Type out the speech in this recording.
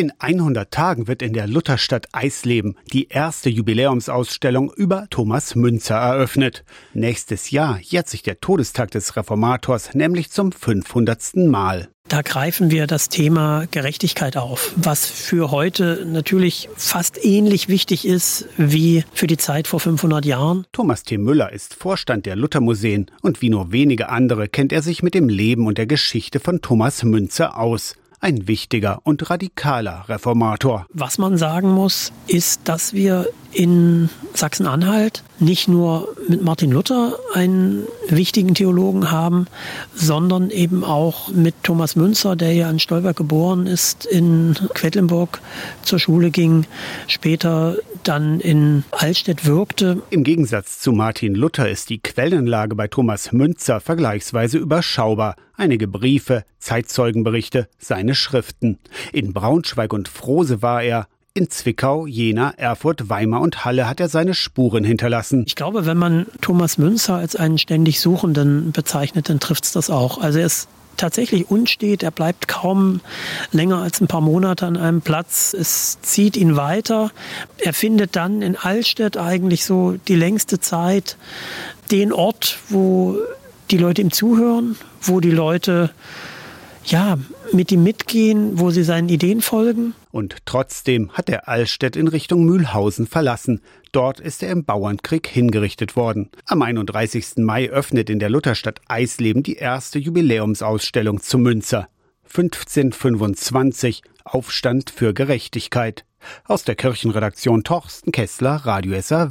In 100 Tagen wird in der Lutherstadt Eisleben die erste Jubiläumsausstellung über Thomas Münzer eröffnet. Nächstes Jahr jährt sich der Todestag des Reformators nämlich zum 500. Mal. Da greifen wir das Thema Gerechtigkeit auf, was für heute natürlich fast ähnlich wichtig ist wie für die Zeit vor 500 Jahren. Thomas T. Müller ist Vorstand der Luthermuseen und wie nur wenige andere kennt er sich mit dem Leben und der Geschichte von Thomas Münzer aus ein wichtiger und radikaler Reformator. Was man sagen muss, ist, dass wir in Sachsen-Anhalt nicht nur mit Martin Luther einen wichtigen Theologen haben, sondern eben auch mit Thomas Münzer, der ja in Stolberg geboren ist, in Quedlinburg zur Schule ging, später dann in Altstedt wirkte. Im Gegensatz zu Martin Luther ist die Quellenlage bei Thomas Münzer vergleichsweise überschaubar. Einige Briefe, Zeitzeugenberichte, seine Schriften. In Braunschweig und Frose war er, in Zwickau, Jena, Erfurt, Weimar und Halle hat er seine Spuren hinterlassen. Ich glaube, wenn man Thomas Münzer als einen ständig Suchenden bezeichnet, dann trifft es das auch. Also er ist tatsächlich unstet. Er bleibt kaum länger als ein paar Monate an einem Platz. Es zieht ihn weiter. Er findet dann in Allstedt eigentlich so die längste Zeit den Ort, wo die Leute ihm zuhören, wo die Leute ja, mit ihm mitgehen, wo sie seinen Ideen folgen. Und trotzdem hat er Allstedt in Richtung Mühlhausen verlassen. Dort ist er im Bauernkrieg hingerichtet worden. Am 31. Mai öffnet in der Lutherstadt Eisleben die erste Jubiläumsausstellung zu Münzer. 1525 Aufstand für Gerechtigkeit. Aus der Kirchenredaktion Torsten Kessler, Radio SAW.